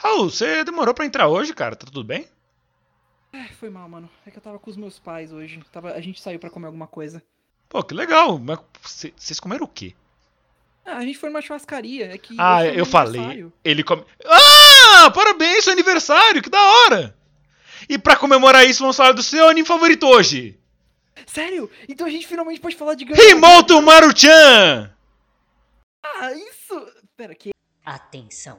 Raul, você demorou pra entrar hoje, cara? Tá tudo bem? É, foi mal, mano. É que eu tava com os meus pais hoje. Tava, a gente saiu pra comer alguma coisa. Pô, que legal. Mas cê- vocês comeram o quê? Ah, a gente foi numa churrascaria. É que Ah, foi eu falei. aniversário. Ele come. Ah! Parabéns, seu aniversário, que da hora! E pra comemorar isso, vamos falar do seu anime favorito hoje. Sério? Então a gente finalmente pode falar de Himoto Maruchan! Ah, isso! Pera, que. Atenção!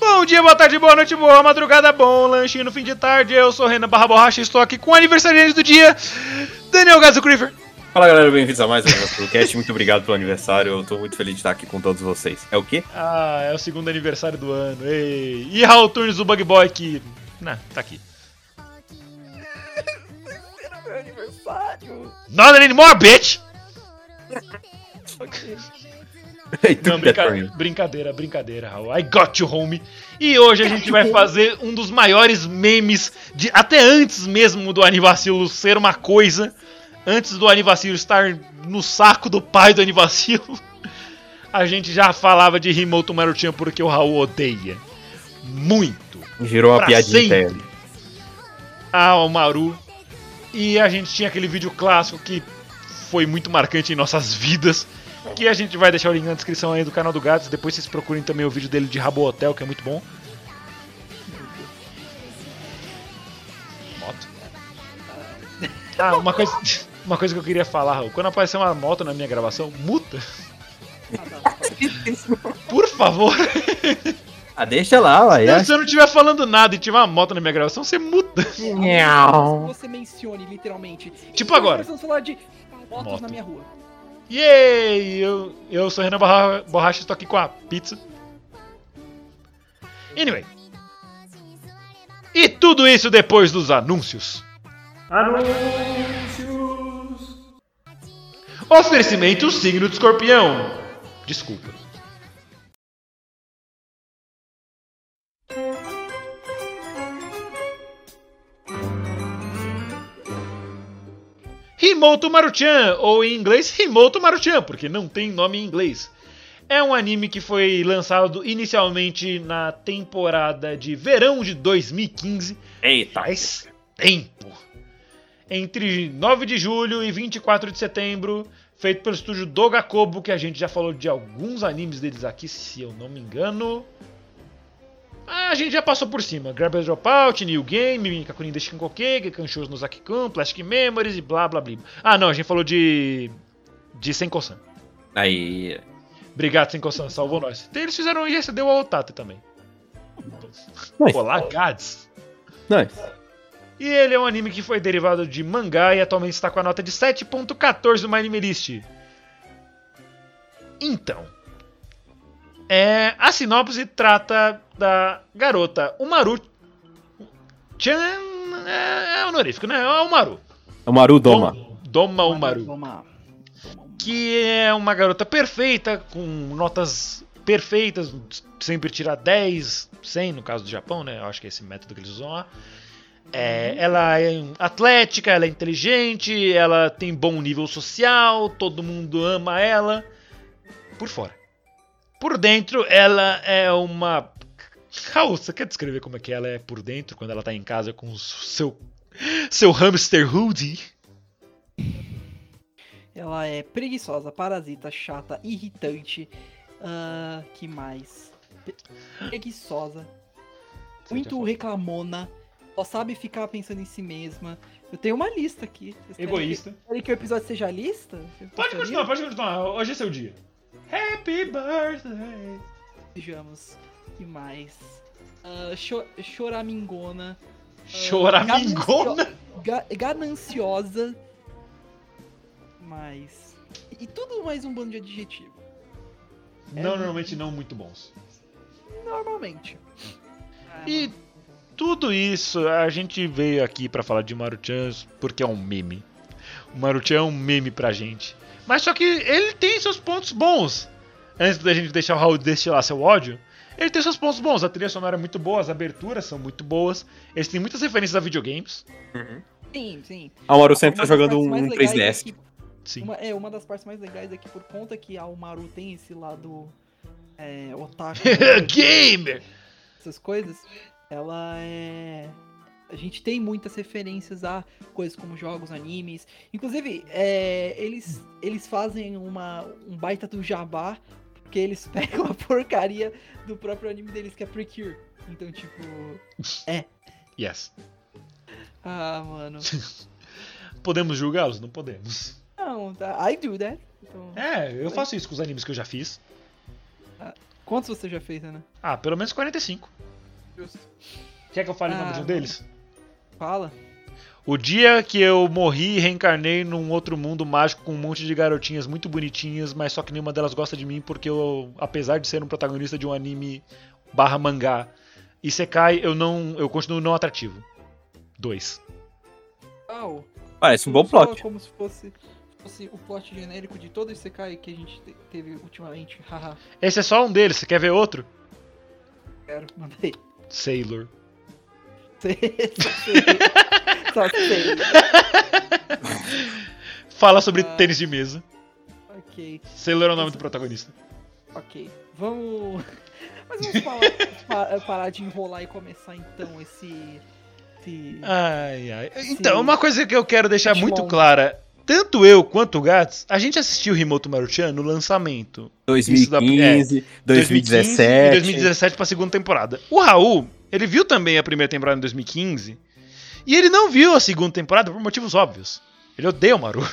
Bom dia, boa tarde, boa noite, boa madrugada, bom lanchinho no fim de tarde. Eu sou o Renan Barra Borracha e estou aqui com o aniversariante do dia, Daniel Gazo Creeper. Fala galera, bem-vindos a mais um podcast. Muito obrigado pelo aniversário. Eu tô muito feliz de estar aqui com todos vocês. É o quê? Ah, é o segundo aniversário do ano. Ei. E Raul Turnes, o Bug Boy, que. Não, tá aqui. Era meu aniversário! Not anymore, bitch! Ok. Não, brinca- brincadeira, brincadeira, Raul. I got you, homie. E hoje a gente vai fazer um dos maiores memes de até antes mesmo do Anivacilo ser uma coisa, antes do Anivacilo estar no saco do pai do Anivacilo. A gente já falava de Himoto Maruchan porque o Raul odeia muito Girou uma piadinha sempre. interna. ao Maru. E a gente tinha aquele vídeo clássico que foi muito marcante em nossas vidas. Que a gente vai deixar o link na descrição aí do canal do Gatos. Depois vocês procurem também o vídeo dele de Rabo Hotel, que é muito bom. Moto. Ah, uma coisa, uma coisa que eu queria falar, Raul. Quando aparecer uma moto na minha gravação, muta. Por favor. Ah, deixa lá, ué. Se você não estiver falando nada e tiver uma moto na minha gravação, você muta. Se você mencione literalmente. Tipo agora. Nós vamos falar de motos Moto. na minha rua. Yay! Eu, eu sou Renan Barra, Borracha, estou aqui com a pizza. Anyway. E tudo isso depois dos anúncios. Anúncios! Oferecimento signo de escorpião. Desculpa. Himoto Maruchan, ou em inglês Himoto Maruchan, porque não tem nome em inglês. É um anime que foi lançado inicialmente na temporada de verão de 2015, Eita. faz tempo. Entre 9 de julho e 24 de setembro, feito pelo estúdio Dogakobo, que a gente já falou de alguns animes deles aqui, se eu não me engano. A gente já passou por cima. Grabber Dropout, New Game, Kakunin Deshin Koke, Gekanshous no Zaki-kun, Plastic Memories e blá blá blá. Ah, não, a gente falou de. de Senko-san. Aí. Obrigado, Senko-san, salvou nós. Eles fizeram isso, deu ao Otate também. Nice. Olá, Gads. Nice. E ele é um anime que foi derivado de mangá e atualmente está com a nota de 7.14 no My Anime List. Então, é, a sinopse trata da garota Umaru Chan é, é honorífico, né? É Umaru. É o Maru Doma. Dom- Doma Umaru. Lá. Que é uma garota perfeita, com notas perfeitas, sempre tira 10, 100 no caso do Japão, né? Eu acho que é esse método que eles usam lá. É, ela é atlética, ela é inteligente, ela tem bom nível social, todo mundo ama ela. Por fora. Por dentro, ela é uma. Raul, você quer descrever como é que ela é por dentro quando ela tá em casa com o seu. seu hamster hoodie? Ela é preguiçosa, parasita, chata, irritante. ah, que mais? Preguiçosa. Muito reclamona. Só sabe ficar pensando em si mesma. Eu tenho uma lista aqui. Vocês querem Egoísta. Que, querem que o episódio seja a lista? Vocês Pode continuar, pode continuar. Hoje é seu dia. Happy birthday. Vejamos. Que mais? Ah, cho- choramingona. Choramingona? Ga- gananciosa. Mais. E tudo mais um bando de adjetivo. Não, normalmente não muito bons. normalmente. Ah, E tudo isso, a gente veio aqui pra falar de Maruchan porque é um meme. O Maruchan é um meme pra gente. Mas só que ele tem seus pontos bons. Antes da gente deixar o Raul destilar seu ódio, ele tem seus pontos bons. A trilha sonora é muito boa, as aberturas são muito boas. Eles têm muitas referências a videogames. Sim, sim. A Maru sempre tá jogando um, mais um legais 3DS. é que- Sim. Uma, é, uma das partes mais legais é que por conta que a Umaru tem esse lado é, otaku, Gamer! essas coisas, ela é... A gente tem muitas referências a coisas como jogos, animes. Inclusive, é, eles, eles fazem uma, um baita do jabá, porque eles pegam a porcaria do próprio anime deles, que é Precure. Então, tipo... Yes. Ah, mano... Podemos julgá-los? Não podemos. Não, tá, I do that. Então, É, eu faço isso com os animes que eu já fiz. quantos você já fez, né? Ah, pelo menos 45. Quer que eu fale o nome Ah, de um deles? Fala. O dia que eu morri e reencarnei num outro mundo mágico com um monte de garotinhas muito bonitinhas, mas só que nenhuma delas gosta de mim porque eu, apesar de ser um protagonista de um anime barra mangá, Isekai, eu não. eu continuo não atrativo. Dois. Uau. Parece um bom plot. Como se fosse, fosse o plot genérico de todo esse Sekai que a gente te- teve ultimamente. Haha, Esse é só um deles, você quer ver outro? quero, mandei. Sailor. Sei, só sei. Fala sobre Ah. tênis de mesa. Ok, Sailor é o nome do protagonista. ok. Vamos. Mas vamos falar, pa- parar de enrolar e começar então esse. esse... Ai, ai. Então, Sim. uma coisa que eu quero deixar muito clara. Tanto eu quanto o Gats, a gente assistiu Rimoto Maruchan no lançamento. Isso da- 2015, E 2017. 2017 pra segunda temporada. O Raul, ele viu também a primeira temporada em 2015. E ele não viu a segunda temporada por motivos óbvios. Ele odeia o Maru.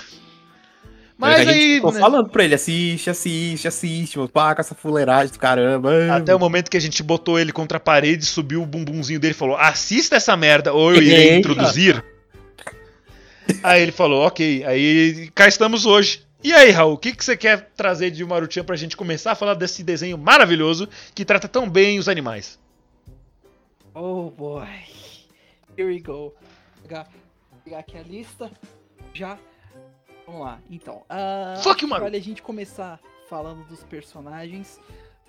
Mas a gente aí. ficou né, falando pra ele, assiste, assiste, assiste, mano. Pá, com essa fuleiragem do caramba. Até o momento que a gente botou ele contra a parede, subiu o bumbumzinho dele e falou: assista essa merda, ou eu irei Eita. introduzir. Aí ele falou, ok, aí cá estamos hoje. E aí, Raul, o que, que você quer trazer de Maruchan pra gente começar a falar desse desenho maravilhoso que trata tão bem os animais? Oh boy. Here we go. Vou pegar, pegar aqui a lista. Já. Vamos lá. Então. ah, Fuck Maru. Vale a gente começar falando dos personagens.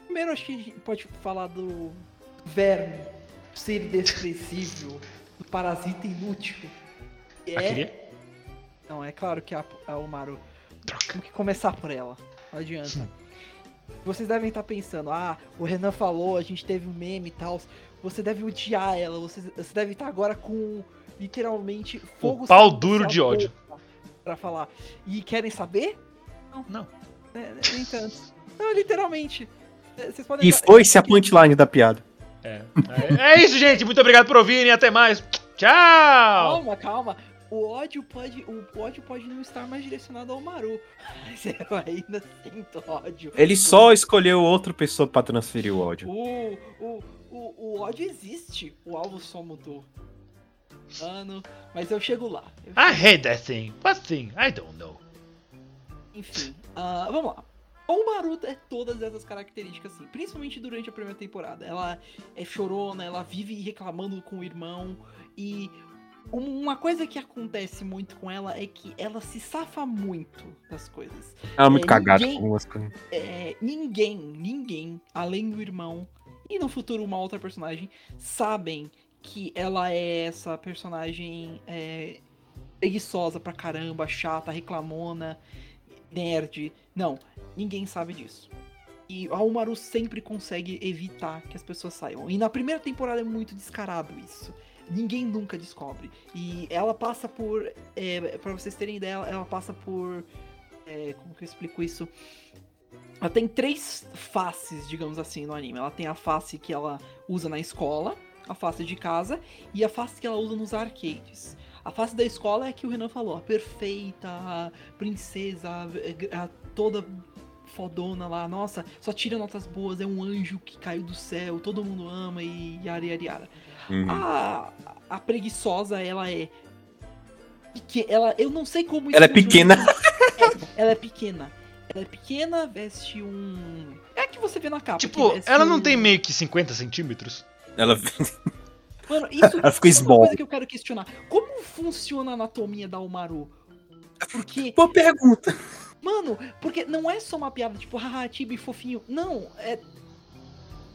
Primeiro, acho que a gente pode falar do verme, ser desprezível, do parasita inútil. É... Aquele? Não, é claro que a, a. Droga. Temos que começar por ela. Não adianta. Vocês devem estar pensando, ah, o Renan falou, a gente teve um meme e tal. Você deve odiar ela, você, você deve estar agora com literalmente fogo pau saindo da duro de ódio. Pra falar. E querem saber? Não. É, nem tanto. Não, literalmente. É, Vocês podem E foi-se a punchline da piada. É. É, é isso, gente. Muito obrigado por ouvirem. Até mais. Tchau! Calma, calma. O ódio pode. O ódio pode não estar mais direcionado ao Maru. Mas eu ainda sinto ódio. Ele só escolheu outra pessoa pra transferir o ódio. O, o, o, o ódio existe. O alvo só mudou. Mano, mas eu chego lá. Eu I hate that thing. What thing? I don't know. Enfim, ah, vamos lá. O Maru é todas essas características, assim, principalmente durante a primeira temporada. Ela é chorona, ela vive reclamando com o irmão. E um- uma coisa que acontece muito com ela é que ela se safa muito das coisas. Ela é muito É, cagada ninguém- com algumas coisas. É, ninguém, ninguém, além do irmão e no futuro uma outra personagem, sabem que ela é essa personagem é, preguiçosa pra caramba, chata, reclamona, nerd. Não, ninguém sabe disso. E a Umaru sempre consegue evitar que as pessoas saiam. E na primeira temporada é muito descarado isso. Ninguém nunca descobre. E ela passa por. É, para vocês terem ideia, ela passa por. é, como que eu explico isso? Ela tem três faces, digamos assim, no anime. Ela tem a face que ela usa na escola, a face de casa e a face que ela usa nos arcades. A face da escola é que o Renan falou, a perfeita, a princesa, a- a toda fodona lá, nossa, só tira notas boas, é um anjo que caiu do céu, todo mundo ama e yara yara yara. Uhum. A, a preguiçosa, ela é. peque- Ela, eu não sei como Ela é pequena. É, ela é pequena. Ela é pequena, veste um. É que você vê na capa. Tipo, ela não o- tem meio que 50 centímetros? Ela. Mano, isso Ela ficou isso é uma coisa que eu quero questionar. Como funciona a anatomia da Umaru? Porque, Boa pergunta. mano, porque não é só uma piada, tipo, haha, Tibi fofinho. Não, é.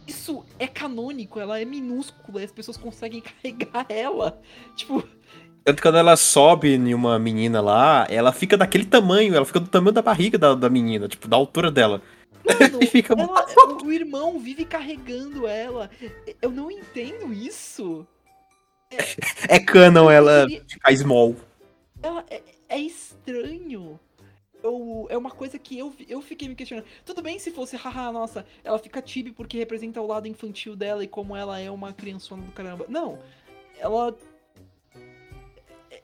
Isso é canônico, ela é minúscula e as pessoas conseguem carregar ela. Tipo, Tanto que quando ela sobe em uma menina lá, ela fica daquele tamanho, ela fica do tamanho da barriga da, da menina, tipo, da altura dela. mano, E fica. ela- o irmão vive carregando ela. Eu não entendo isso. É canon ela ficar small. Ela é, é estranho. Eu, é uma coisa que eu, eu fiquei me questionando. Tudo bem se fosse, haha, nossa, ela fica tibi porque representa o lado infantil dela e como ela é uma criançona do caramba. Não, ela.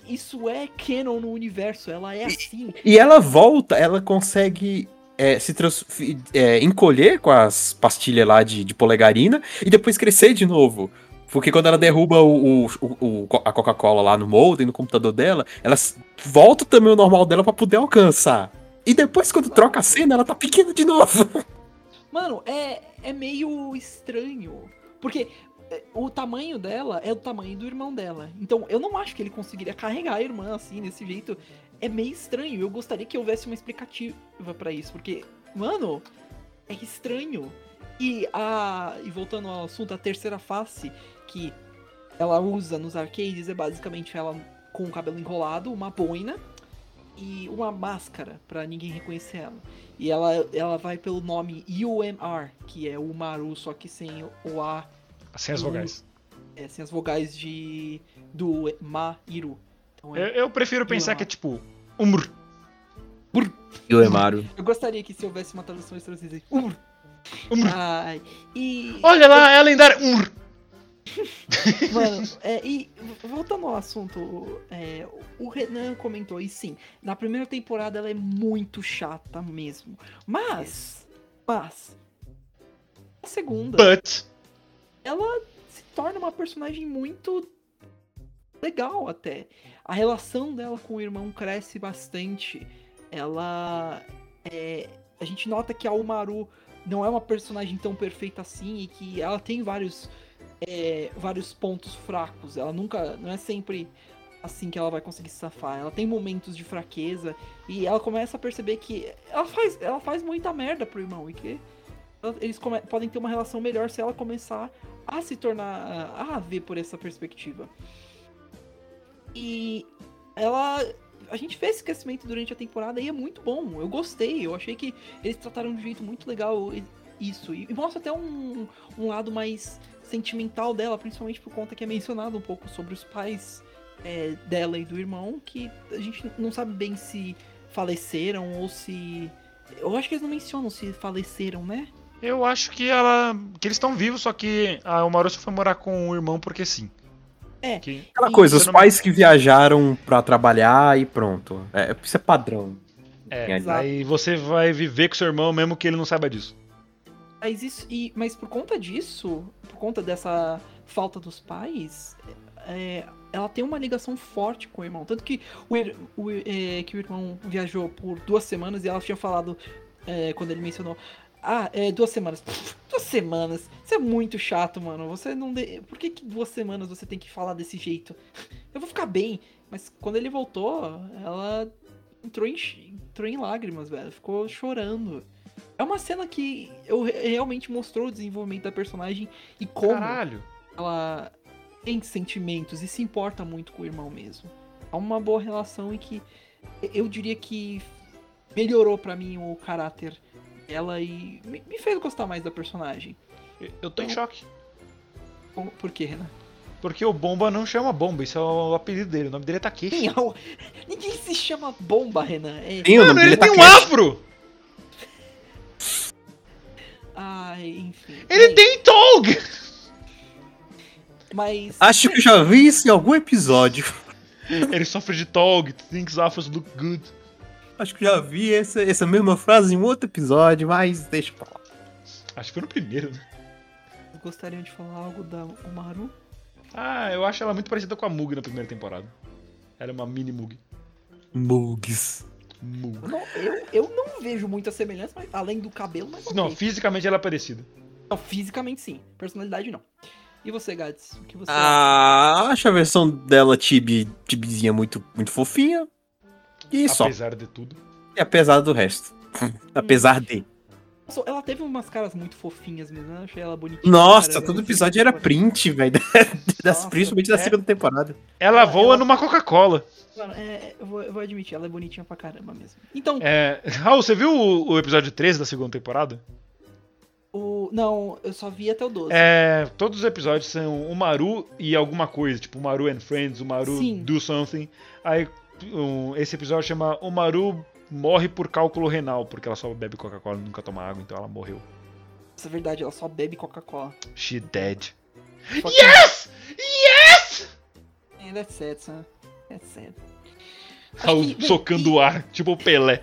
Isso é canon no universo, ela é assim. E ela volta, ela consegue é, se trans- é, encolher com as pastilhas lá de, de polegarina e depois crescer de novo. Porque quando ela derruba o, o- o- a Coca-Cola lá no molde, no computador dela, ela volta também o normal dela pra poder alcançar. E depois, quando troca a cena, ela tá pequena de novo. Mano, é, é meio estranho. Porque o tamanho dela é o tamanho do irmão dela. Então eu não acho que ele conseguiria carregar a irmã assim, desse jeito. É meio estranho. Eu gostaria que houvesse uma explicativa pra isso. Porque, mano, é estranho. E a. E voltando ao assunto, a terceira face que ela usa nos arcades é basicamente ela com o cabelo enrolado, uma boina e uma máscara pra ninguém reconhecer ela. E ela, ela vai pelo nome UMR, que é o Maru, só que sem o A, Sem as vogais. é, sem as vogais de do Ma Iru. Então, Eu, é- eu prefiro pensar que é tipo. Umr. E o Emaru. eu gostaria que se houvesse uma tradução extraordinária. Umr. Umr. Ai, e. Olha lá, é a lendária Umr. Mano, é, e voltando ao assunto, é, o Renan comentou, e sim, na primeira temporada ela é muito chata mesmo. Mas, mas, na segunda, But. Ela se torna uma personagem muito legal até. A relação dela com o irmão cresce bastante. Ela é, a gente nota que a Umaru não é uma personagem tão perfeita assim e que ela tem vários é, vários pontos fracos. Ela nunca, não é sempre assim que ela vai conseguir se safar. Ela tem momentos de fraqueza e ela começa a perceber que ela faz, ela faz muita merda pro irmão e que eles podem ter uma relação melhor se ela começar a se tornar a ver por essa perspectiva. E ela a gente vê esse crescimento durante a temporada e é muito bom. Eu gostei, eu achei que eles trataram de um jeito muito legal isso. E, e mostra até um, um lado mais sentimental dela, principalmente por conta que é mencionado um pouco sobre os pais é, dela e do irmão, que a gente não sabe bem se faleceram ou se. Eu acho que eles não mencionam se faleceram, né? Eu acho que ela. que eles estão vivos, só que a Umaru só foi morar com o irmão porque sim. É. Que- Aquela E- coisa, os não- pais que viajaram pra trabalhar e pronto. É, isso é padrão. É, aí você vai viver com seu irmão mesmo que ele não saiba disso. Mas isso. E, mas por conta disso, por conta dessa falta dos pais, é, ela tem uma ligação forte com o irmão. Tanto que o, ir- o, é, que o irmão viajou por duas semanas e ela tinha falado é, quando ele mencionou. Ah, é, duas semanas. Pff, duas semanas. Isso é muito chato, mano. Você não. De... Por que, que duas semanas você tem que falar desse jeito? Eu vou ficar bem. Mas quando ele voltou, ela entrou em, entrou em lágrimas, velho. Ficou chorando. É uma cena que eu, re- realmente mostrou o desenvolvimento da personagem e como Caralho. ela tem sentimentos e se importa muito com o irmão mesmo. Há uma boa relação e que eu diria que melhorou pra mim o caráter dela e me, me fez gostar mais da personagem. Eu tô em choque. Como- Por quê, Renan? Porque o Bomba não chama Bomba, isso é o apelido dele. O nome dele é Takeshi. Quem é o- Ninguém se chama Bomba, Renan. É... Mano, nome ele tem um afro! Ai, enfim. Ele Bem, tem Tog! Mas. Acho que eu já vi isso em algum episódio. Ele sofre de Tog, thinks afros look good. Acho que já vi essa, essa mesma frase em outro episódio, mas deixa pra lá. Acho que foi no primeiro, né? Gostariam de falar algo da Umaru? Ah, eu acho ela muito parecida com a Mug na primeira temporada. Ela é uma mini Mug. Mugs. Mu. Eu não, eu, eu não vejo muita semelhança, mas, além do cabelo, mas Não, ok. fisicamente ela é parecida. Não, fisicamente sim. Personalidade não. E você, Gats? O que você acha? Ah, acho a versão dela tibi, tibizinha muito, muito fofinha. E só. Apesar de tudo. E apesar do resto. apesar de. Nossa, Ela teve umas caras muito fofinhas mesmo? Eu achei ela bonitinha. Nossa, cara, todo episódio era print, velho. Principalmente da é. segunda temporada. Ela voa ela- numa Coca-Cola. Mano, é, eu, vou, eu vou admitir, ela é bonitinha pra caramba mesmo. Então, É... Raul, você viu o, o episódio 13 da segunda temporada? o. Não, eu só vi até o 12. É, todos os episódios são o Maru e alguma coisa, tipo o Maru and Friends, o Maru Sim. do something. Aí um, esse episódio chama O Maru morre por cálculo renal, porque ela só bebe Coca-Cola e nunca toma água, então ela morreu. Isso é verdade, ela só bebe Coca-Cola. She dead. Que- Yes! Yes! É, that's sad, son. That's sad. Raul que- socando o ar, tipo o Pelé.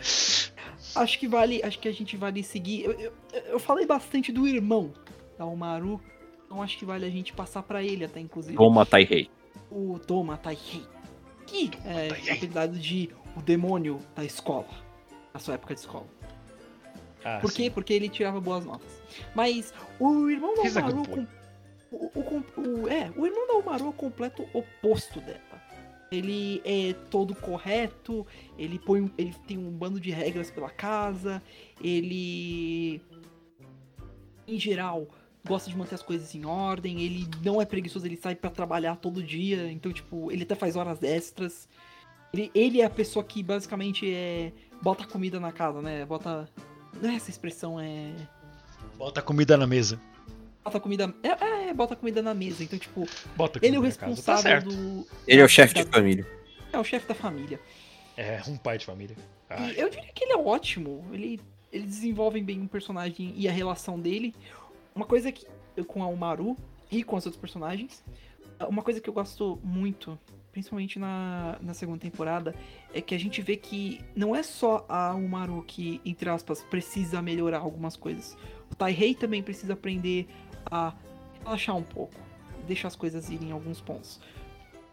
Acho que vale, acho que a gente vale seguir. Eu, eu, eu falei bastante do irmão da Umaru, então acho que vale a gente passar pra ele até, inclusive. Toma, Taihei. O Toma Taihei, que é apelidado de o demônio da escola, na sua época de escola. Ah, Por quê? Porque ele tirava boas notas. Mas o irmão da Umaru. com- o, o o- é, o irmão da Umaru é o completo oposto dela. Ele é todo correto, ele põe ele tem um bando de regras pela casa, ele em geral gosta de manter as coisas em ordem, ele não é preguiçoso, ele sai pra trabalhar todo dia, então tipo, ele até faz horas extras. Ele, ele é a pessoa que basicamente é bota comida na casa, né? Bota não é essa expressão é Bota comida na mesa. bota comida é, é, bota comida na mesa. Então tipo, Bota comida ele é o. Tá responsável certo. do Ele é o chefe de da- família. é o chefe da família. É, um pai de família. Ai. E eu diria que ele é ótimo. Ele, eles desenvolvem bem um personagem e a relação dele. Uma coisa que com a Umaru e com os outros personagens. Uma coisa que eu gosto muito, principalmente na, na segunda temporada, é que a gente vê que não é só a Umaru que, entre aspas, precisa melhorar algumas coisas. O Taihei também precisa aprender a relaxar um pouco, deixar as coisas irem em alguns pontos.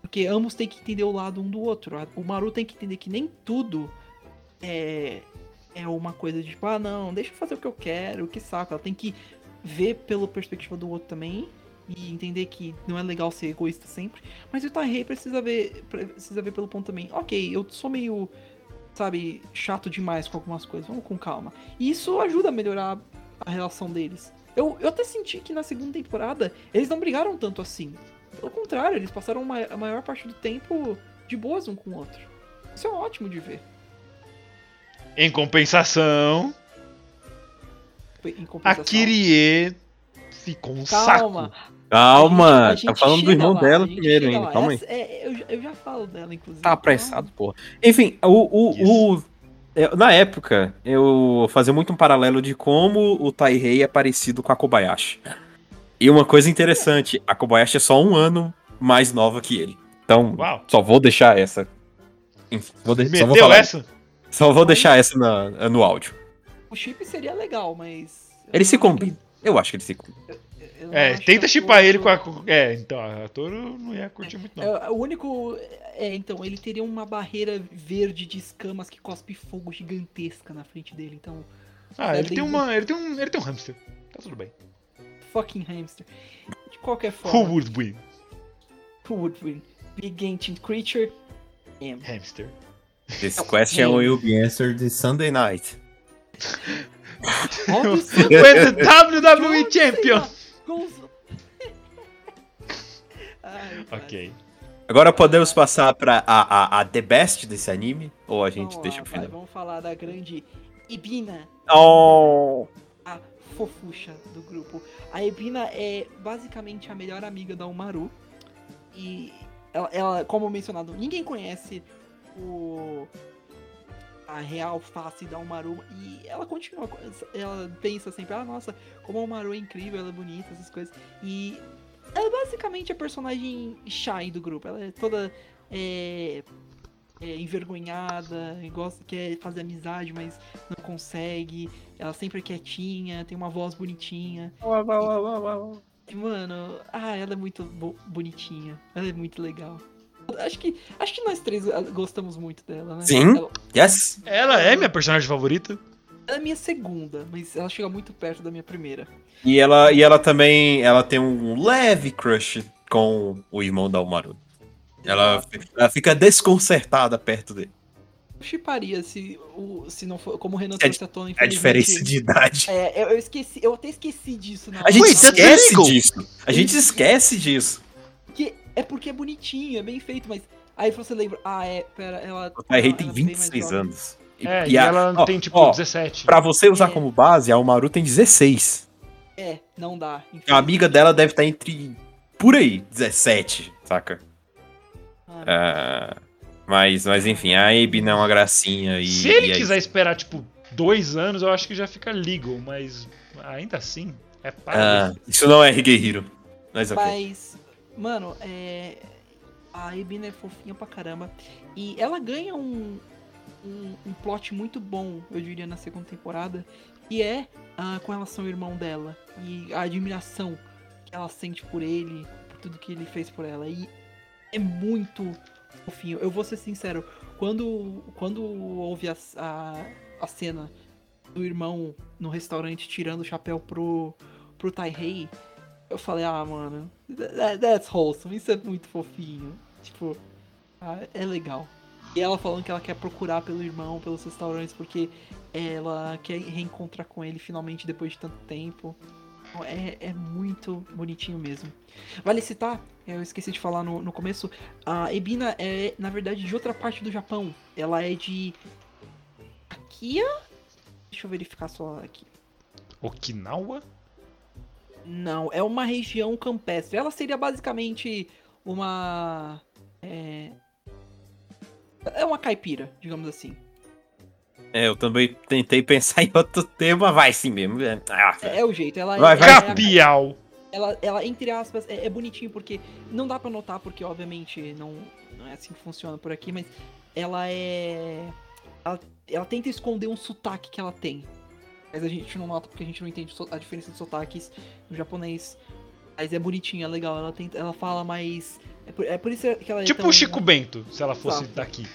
Porque ambos têm que entender o lado um do outro. O Maru tem que entender que nem tudo é, é uma coisa de tipo, ah, não, deixa eu fazer o que eu quero, que saco. Ela tem que ver pela perspectiva do outro também e entender que não é legal ser egoísta sempre. Mas o Taihei precisa ver, precisa ver pelo ponto também. Ok, eu sou meio, sabe, chato demais com algumas coisas, vamos com calma. E isso ajuda a melhorar a relação deles. Eu, eu até senti que na segunda temporada eles não brigaram tanto assim. Pelo contrário, eles passaram uma- a maior parte do tempo de boas um com o outro. Isso é ótimo de ver. Em compensação, Em a compensação. Kyrie ficou um Calma. saco. Calma, A tá gente falando do irmão lá, dela a gente primeiro ainda. Calma aí. Essa- é, eu, já- eu já falo dela, inclusive. Tá apressado, porra. Enfim, o. o, o- é, na época, eu fazia muito um paralelo de como o Taihei é parecido com a Kobayashi. E uma coisa interessante, a Kobayashi é só um ano mais nova que ele. Então, Uau. só vou deixar essa. Enfim, vou de- só vou Meteu falar. essa? Só vou deixar essa na- no áudio. O chip seria legal, mas. Ele se combina. Eu acho que ele se combina. É, tenta chipar Toro- ele com a. É, então, a Toro não ia curtir muito, não. É, o único. É, então, ele teria uma barreira verde de escamas que cospe fogo gigantesca na frente dele. Então, Ah, é, ele tem tem um- uma. Ele tem um. Ele tem um hamster. Tá tudo bem. fucking hamster. De qualquer forma, Who would win? who would win? Big ancient creature? Hamster. This question will be answered this Sunday night. When the WWE Champion! Ai. Ok. Agora podemos passar pra a, a, a The Best desse anime? Ou a gente Vamos deixa lá, pro final? vamos falar da grande Ibina, Oh! a fofucha do grupo. A Ibina é basicamente a melhor amiga da Umaru. E ela, ela, como mencionado, ninguém conhece o a real face da Umaru e ela continua, ela pensa sempre, ah, nossa, como a Umaru é incrível, ela é bonita, essas coisas. E ela é basicamente a personagem shy do grupo. Ela é toda é, é, envergonhada, gosta, quer fazer amizade, mas não consegue. Ela sempre é quietinha, tem uma voz bonitinha. E, mano, ah, ela é muito bo- bonitinha. Ela é muito legal. Acho que, acho que nós três ah, gostamos muito dela, né? Sim. Ela, Yes. Ela é minha personagem favorita. ela é minha segunda, mas ela chega muito perto da minha primeira. E ela, e ela também ela tem um leve crush com o irmão da Umaru. Ela, ela fica desconcertada perto dele. Eu chiparia se, o, se não for. Como o Renan É É a infelizmente- diferença de idade. É, eu, eu esqueci, eu até esqueci disso na A gente esquece disso. A gente esquece disso. Porque, é porque é bonitinho, é bem feito, mas. Aí você lembra, ah, é, pera, ela. O Taihei ela- tem ela é bem mais 26 jovem. anos. E, É, e a- ela ó, tem tipo ó, 17. Pra você usar É. como base, a Umaru tem 16. É, não dá. A amiga dela deve estar entre. Por aí, 17, saca? Ah, É, mas, mas enfim, a Abe não é uma gracinha. E, Se ele e é quiser esperar, tipo, dois anos, eu acho que já fica legal, mas ainda assim, é isso. para. Ah, isso não é Higehiro. Mas. Mas, mano, é. A Ebina é fofinha pra caramba. E ela ganha um, um, um plot muito bom, eu diria, na segunda temporada. Que é ah, com relação ao irmão dela. E a admiração que ela sente por ele, por tudo que ele fez por ela. E é muito fofinho. Eu vou ser sincero, quando, quando houve a, a, a cena do irmão no restaurante tirando o chapéu pro, pro Taihei, eu falei, ah, mano, that, that's wholesome, isso é muito fofinho. Tipo, ah, é legal. E ela falando que ela quer procurar pelo irmão, pelos restaurantes, porque ela quer reencontrar com ele finalmente depois de tanto tempo. Então, É, é muito bonitinho mesmo. Vale citar, eu esqueci de falar no, no começo, a Ebina é, na verdade, de outra parte do Japão. Ela é de. Akia? Deixa eu verificar só aqui. Okinawa? Não, é uma região campestre. Ela seria basicamente uma. É, é uma caipira, digamos assim. É, eu também tentei pensar em outro tema, vai sim mesmo. É, ah, É, é o jeito. Ela, Vai, é, vai. Capial! ela, ela, entre aspas, é, é bonitinho porque não dá pra notar, porque obviamente não, não é assim que funciona por aqui, mas ela é. Ela, ela tenta esconder um sotaque que ela tem. Mas a gente não nota porque a gente não entende a diferença de sotaques no japonês. Mas é bonitinha, é legal. Ela, tenta, ela fala mais. É por, é por isso que ela é Tipo tão... o Chico Bento, se ela fosse Exato. daqui.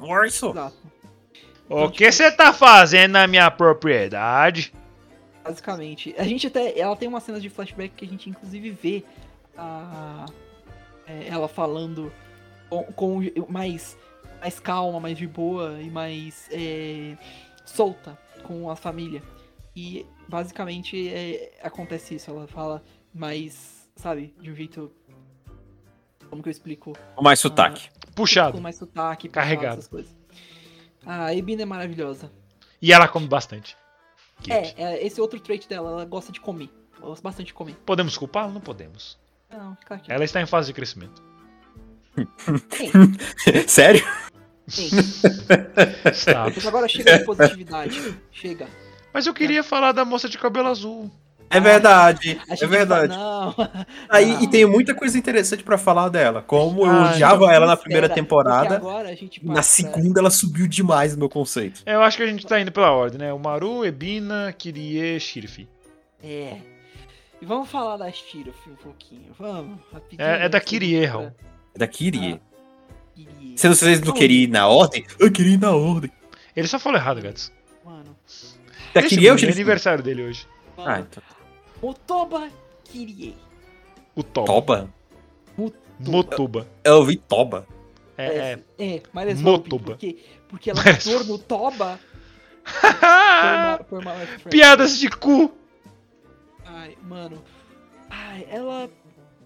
Morso. Exato. O que você tá fazendo na minha propriedade? Basicamente. A gente até. Ela tem umas cenas de flashback que a gente inclusive vê a, é, ela falando com, com mais, mais calma, mais de boa e mais é, solta com a família. E basicamente é, acontece isso. Ela fala mais, sabe, de um jeito. Como que eu explico? Com mais sotaque. Com Puxado. mais sotaque, puxado, Carregado. essas coisas. Ah, a Ebina é maravilhosa. E ela come bastante. É, é, esse outro trait dela, ela gosta de comer. Ela gosta bastante de comer. Podemos culpá-la? Não podemos. Não, fica aqui. Ela está em fase de crescimento. Sério? Sim. Mas agora chega de positividade. Chega. Mas eu queria falar da moça de cabelo azul. É verdade, A é verdade. fala, não. Aí, Não. e tem muita coisa interessante pra falar dela. Como eu Ah, odiava ela na primeira temporada, porque Agora a gente na segunda ela subiu demais no meu conceito. Eu acho que a gente tá indo pela ordem, né? O Maru, Ebina, Kirie, Shirfi. É. E vamos falar da Shiruf um pouquinho. Vamos, rapidinho. É- é da antes Kirie. É da Kirie. Kirie. Se vocês não queriam ir na ordem, eu queria ir na ordem. Ele só falou errado, Gats. Mano. Da Deixa Kirie o é aniversário dele hoje. Ah, Mano. então. Motoba Kirie. O Toba. Toba? Motuba. Eu ouvi Toba. É, é. É, mas Motoba. Porque, porque ela Mas- é no Toba por, ma, por Malef Piadas de cu. Ai, mano. Ai, ela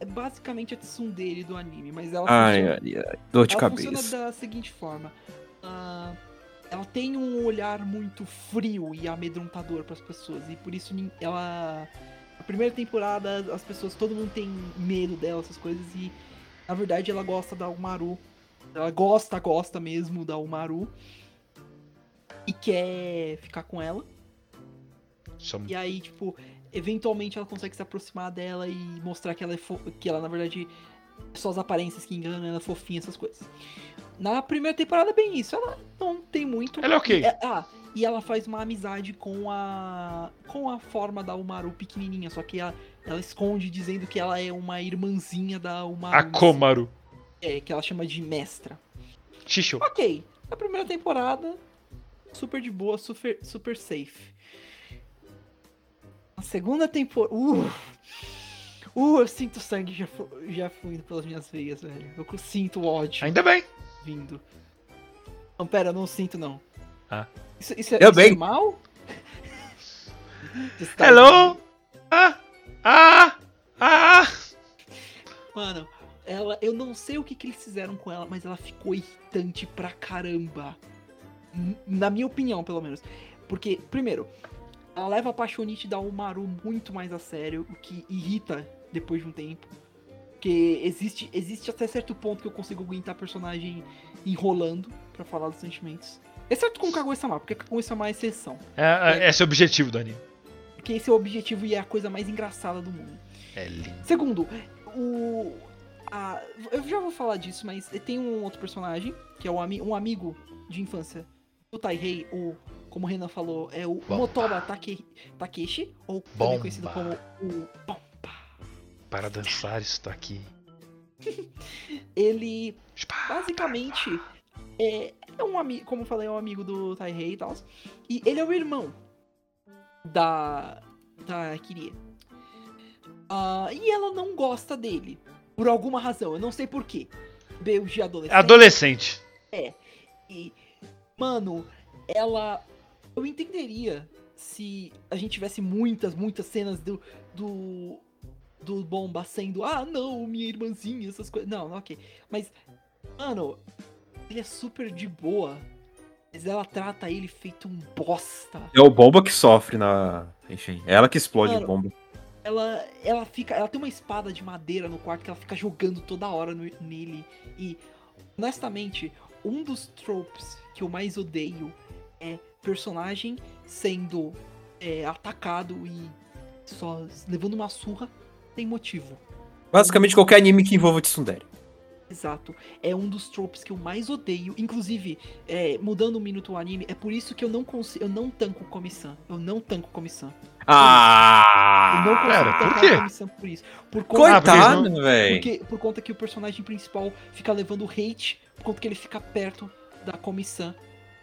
é basicamente a tsundere do anime, mas ela Ai, funciona, ai, ai. Dor de ela cabeça. funciona da seguinte forma. Ah, ela tem um olhar muito frio e amedrontador para as pessoas e por isso ela a primeira temporada as pessoas todo mundo tem medo dela essas coisas e na verdade ela gosta da Umaru. Ela gosta, gosta mesmo da Umaru e quer ficar com ela. E aí, tipo, eventualmente ela consegue se aproximar dela e mostrar que ela é fo- que ela, na verdade, só as aparências que enganam, ela é fofinha, essas coisas. Na primeira temporada é bem isso, ela não tem muito. Ela é ok. É- ah, e ela faz uma amizade com a. com a forma da Umaru pequenininha, só que ela, ela esconde dizendo que ela é uma irmãzinha da Umaru. A Komaru. É, que ela chama de mestra. Xixu. Ok, a primeira temporada, super de boa, super, super safe. A segunda temporada. Uh, uh, eu sinto sangue já, já fluindo pelas minhas veias, velho. Eu sinto ódio Ainda bem. vindo. Não, pera, eu não sinto não. Ah. Isso, isso é, Eu isso é bem. mal? Just tá Hello? Ah! Ah! Ah! Mano, ela, eu não sei o que, que eles fizeram com ela, mas ela ficou irritante pra caramba. Na minha opinião, pelo menos. Porque, primeiro, ela leva a Paixonite da Umaru muito mais a sério, o que irrita depois de um tempo. Porque existe, existe até certo ponto que eu consigo aguentar a personagem enrolando pra falar dos sentimentos. Exceto com Kaguya-sama, porque Kaguya-sama é exceção. É, é, esse é o objetivo do anime. Porque esse é o objetivo e é a coisa mais engraçada do mundo. É lindo. Segundo, o. a- eu já vou falar disso, mas tem um outro personagem, que é um, ami- um amigo de infância do Taihei, o. Como o Renan falou, é o Bomba. Motoba Take, Takeshi, ou também Bomba. conhecido como o Bomba. Para dançar estou aqui. Ele basicamente é, é um amigo, como eu falei, é um amigo do Taihei e tal. E ele é o irmão da. da Kirie. Ah, e ela não gosta dele. Por alguma razão, eu não sei porquê. Beijo de adolescente. Adolescente. E, mano, ela. Eu entenderia se a gente tivesse muitas, muitas cenas do. do. do Bomba sendo. Ah, não, minha irmãzinha, essas coisas. Não, ok. Mas, mano, ele é super de boa. Mas ela trata ele feito um bosta. É o bomba que sofre na. Enfim, é ela que explode Mano, o bomba. Ela, ela fica. Ela tem uma espada de madeira no quarto que ela fica jogando toda hora no- nele. E, honestamente, um dos tropes que eu mais odeio é personagem sendo é, atacado e só levando uma surra sem motivo. Basicamente qualquer anime que envolva Tsundere. Exato. É um dos tropes que eu mais odeio. Inclusive, é, mudando um minuto o anime, é por isso que eu não consigo. Eu não tanco o Komi-san. Eu não tanco o Komi-san. Eu não Ah! consigo Pera, por tancar quê? o Komi-san por isso. Por conta Ah, Coitado, velho. Porque, por conta que o personagem principal fica levando hate, por conta que ele fica perto da Comissão.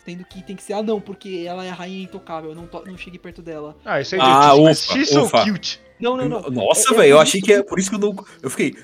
Tendo que tem que ser, ah não, porque ela é a rainha intocável, eu não, to- não cheguei perto dela. Ah, isso é Ah, idiotice, mas ufa, she's so ufa. cute. Não, não, não. Nossa, É- é velho, eu achei que é por isso que eu não. Eu fiquei.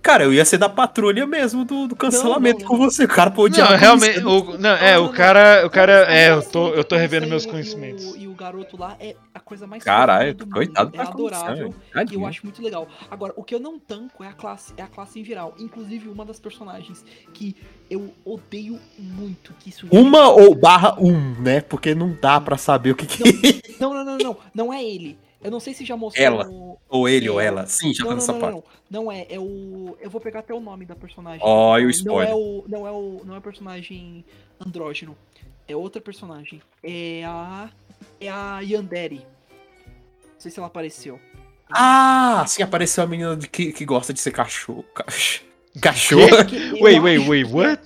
Cara, eu ia ser da patrulha mesmo do, do cancelamento não, com não. você. O cara pode odiar Não, a realmente, o, não, é, o cara, o cara, é, eu tô, eu tô revendo meus e o- conhecimentos. E o, garoto lá é a coisa mais Caralho, coitado É adorável. E eu acho muito legal. Agora, o que eu não tanco é a classe, é a classe em geral. Inclusive, uma das personagens que eu odeio muito que isso Uma ou barra um, né? Porque não dá pra saber o que que. Não, não, não, não, não é ele. Eu não sei se já mostrou. Ela. no- ou ele ou É. ela. Sim, já Não, tá não, nessa não, parte. não, não, não é, é o. Eu vou pegar até o nome da personagem. Ó, e o não spoiler. é o, não é o, não é o personagem andrógeno. É outra personagem. É a, é a Yandere. Não sei se ela apareceu. Ah, sim, apareceu a menina de- que, que gosta de ser cachorro. Cach- Cachorro. Eu Wait, wait, wait, what?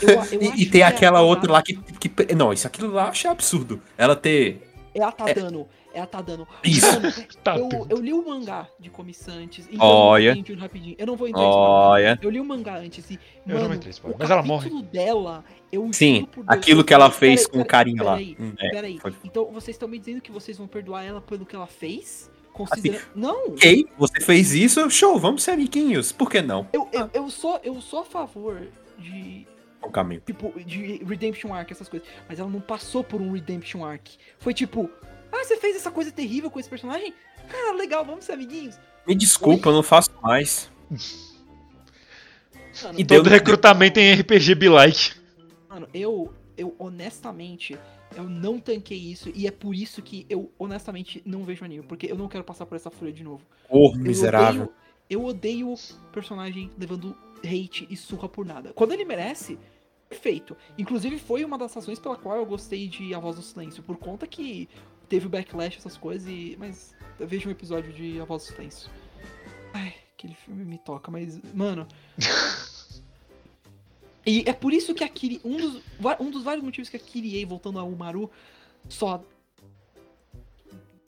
eu- eu acho E, e tem é aquela outra lá que, que. Não, isso aquilo lá eu achei absurdo. Ela ter. É a Tadano. É a Tadano. Isso. Mano, Tá eu, eu li o mangá de Comissão antes. Então Olha. eu rapidinho. Eu não vou entrar. Olha. Eu li o mangá antes e. Eu não Mano, entrei em spoiler, mas ela capítulo dela, eu Sim, Deus, aquilo que ela fez com o peraí, carinha lá. Peraí, Hum, é, peraí. foi- Então vocês estão me dizendo que vocês vão perdoar ela pelo que ela fez? Considerando. não! Ok, você fez isso, show, vamos ser amiguinhos. Por que não? Eu, eu, eu, sou, eu sou a favor de. O caminho. Tipo, de Redemption Arc, essas coisas. Mas ela não passou por um Redemption Arc. Foi tipo, ah, você fez essa coisa terrível com esse personagem? Ah, legal, vamos ser amiguinhos. Me desculpa, eu não faço mais. Mano, E deu Todo recrutamento em RPG be like. Mano, eu, eu honestamente, eu não tanquei isso e é por isso que eu honestamente não vejo anime, porque eu não quero passar por essa fúria de novo. Porra, Eu miserável. odeio, eu odeio personagem levando hate e surra por nada. Quando ele merece, perfeito. Inclusive foi uma das razões pela qual eu gostei de A Voz do Silêncio, por conta que teve o backlash, essas coisas, e... mas eu vejo um episódio de A Voz do Silêncio. Ai, aquele filme me toca, mas, mano. E é por isso que a Kiri. Um dos, um dos vários motivos que a Kirie, voltando ao Umaru, só.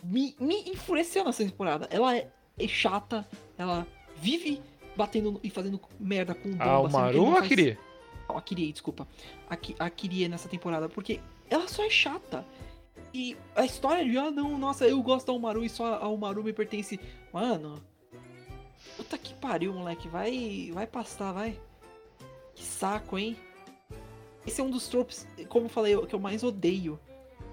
Me, me enfureceu nessa temporada. Ela é, é chata, ela vive batendo e fazendo merda com bomba. A ele Umaru não ou a faz- Kirie? Não, a Kirie, desculpa. A, a Kirie nessa temporada, porque ela só é chata. E a história de, ah, não, nossa, eu gosto da Umaru e só a Umaru me pertence. Mano. Puta que pariu, moleque. Vai, vai pastar, vai. Que saco, hein? Esse é um dos tropes, como eu falei, que eu mais odeio.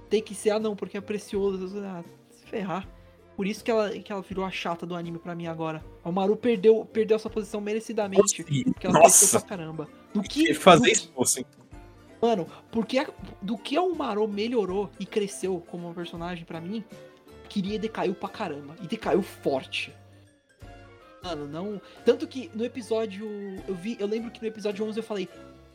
Tem que ser, ah, não, porque é precioso. Ah, se ferrar. Por isso que ela, que ela virou a chata do anime pra mim agora. A Umaru perdeu, perdeu essa posição merecidamente. Porque ela Nossa, pra caramba. Do que, fazer do isso. Mano, porque a- do que a Umarô melhorou e cresceu como personagem pra mim, queria decaiu pra caramba. E decaiu forte. Mano, não. Tanto que no episódio. Eu vi. Eu lembro que no episódio 11 eu falei.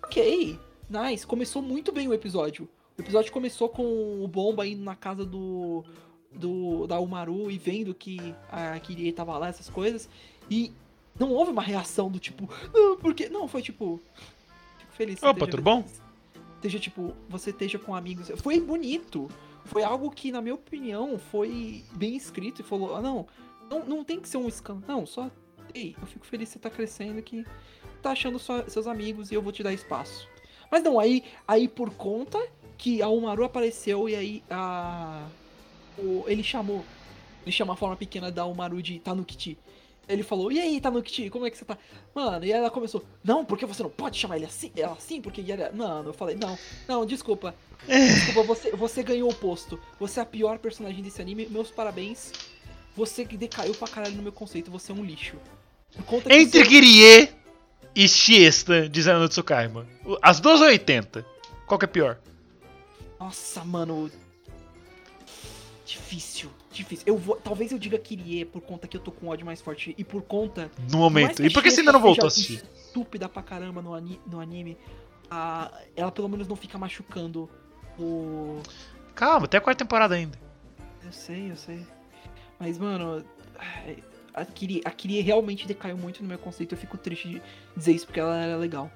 Ok, nice. Começou muito bem o episódio. O episódio começou com o Bomba indo na casa do. do da Umaru e vendo que a Kirie tava lá, essas coisas. E não houve uma reação do tipo. Não, porque. Não, foi tipo. Fico feliz. Opa, tudo bom? Esteja, tipo, você esteja com amigos. Foi bonito. Foi algo que, na minha opinião, foi bem escrito e falou, ah, não, não, não tem que ser um escândalo. Não, só. Ei, eu fico feliz que você tá crescendo que tá achando só seus amigos e eu vou te dar espaço. Mas não, aí, aí por conta que a Umaru apareceu e aí a. o- ele chamou. Ele chama a forma pequena da Umaru de Tanukiti. Ele falou, e aí, Tanukiti, como é que você tá? Mano, e ela começou, não, porque você não pode chamar ele assim, ela assim, porque ele era. Mano, eu falei, não, não, desculpa. Desculpa, você, você ganhou o posto. Você é a pior personagem desse anime, meus parabéns. Você que decaiu pra caralho no meu conceito, você é um lixo. Conta que Entre você- Kirie e Shiesta, diz a Tsukaima. As duas ou 80? Qual que é pior? Nossa, mano. Difícil, difícil. Eu vou, talvez eu diga Kirie por conta que eu tô com ódio mais forte e por conta No momento. E por que você ainda não voltou a assistir? Estúpida pra caramba no, ani- no anime. a- ela pelo menos não fica machucando o. Calma, até a quarta temporada ainda. Eu sei, eu sei. Mas, mano, a Kirie, a realmente decaiu muito no meu conceito. Eu fico triste de dizer isso porque ela era legal.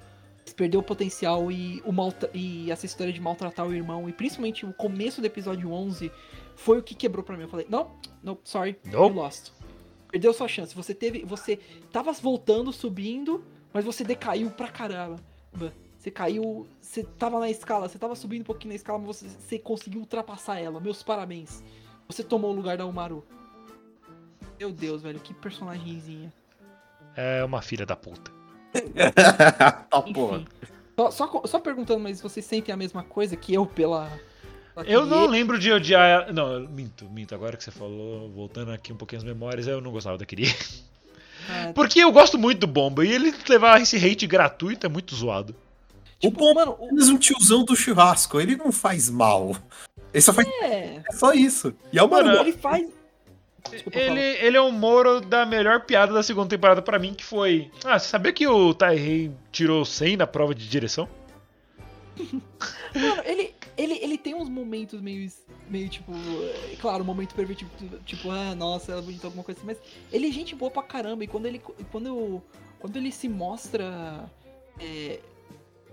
Perdeu o potencial e, o maltra- e essa história de maltratar o irmão, e principalmente o começo do episódio 11, foi o que quebrou pra mim. Eu falei: Não, não, sorry, Nope. eu lost. Perdeu sua chance. Você teve. Você tava voltando, subindo, mas você decaiu pra caramba. Você caiu. Você tava na escala, você tava subindo um pouquinho na escala, mas você, você conseguiu ultrapassar ela. Meus parabéns. Você tomou o lugar da Umaru. Meu Deus, velho, que personagemzinha. É uma filha da puta. tá. Enfim. Só, só, só perguntando, mas vocês sentem a mesma coisa que eu pela. Eu não lembro de odiar ela. Não, eu minto, minto. Agora que você falou, voltando aqui um pouquinho as memórias, eu não gostava da Kirie. Ah, Porque eu gosto muito do Bomba e ele levar esse hate gratuito é muito zoado. O bom mano, o- apenas um tiozão do churrasco, ele não faz mal. Ele só faz é. é só isso. E é uma Mano, Ele faz. Desculpa, Ele, fala. ele é o Moro da melhor piada da segunda temporada pra mim, que foi. Ah, você sabia que o Taihei tirou 100 na prova de direção? Mano, ele, ele, ele tem uns momentos meio, meio tipo, é, claro, um momento pervertido, tipo, ah, nossa, ela é bonita, alguma coisa assim, mas ele é gente boa pra caramba, e quando ele, quando, eu- quando ele se mostra é,